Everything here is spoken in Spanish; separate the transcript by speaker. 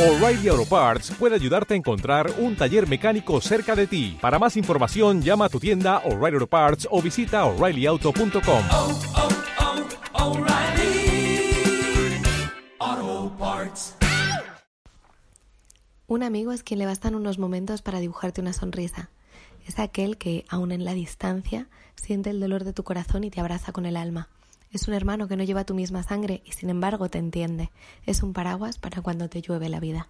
Speaker 1: O'Reilly Auto Parts puede ayudarte a encontrar un taller mecánico cerca de ti. Para más información, llama a tu tienda O'Reilly Auto Parts o visita oreillyauto.com.
Speaker 2: oh, oh, Parts.
Speaker 3: Un amigo es quien le bastan unos momentos para dibujarte una sonrisa. Es aquel que, aun en la distancia, siente el dolor de tu corazón y te abraza con el alma. Es un hermano que no lleva tu misma sangre y sin embargo te entiende. Es un paraguas para cuando te llueve la vida.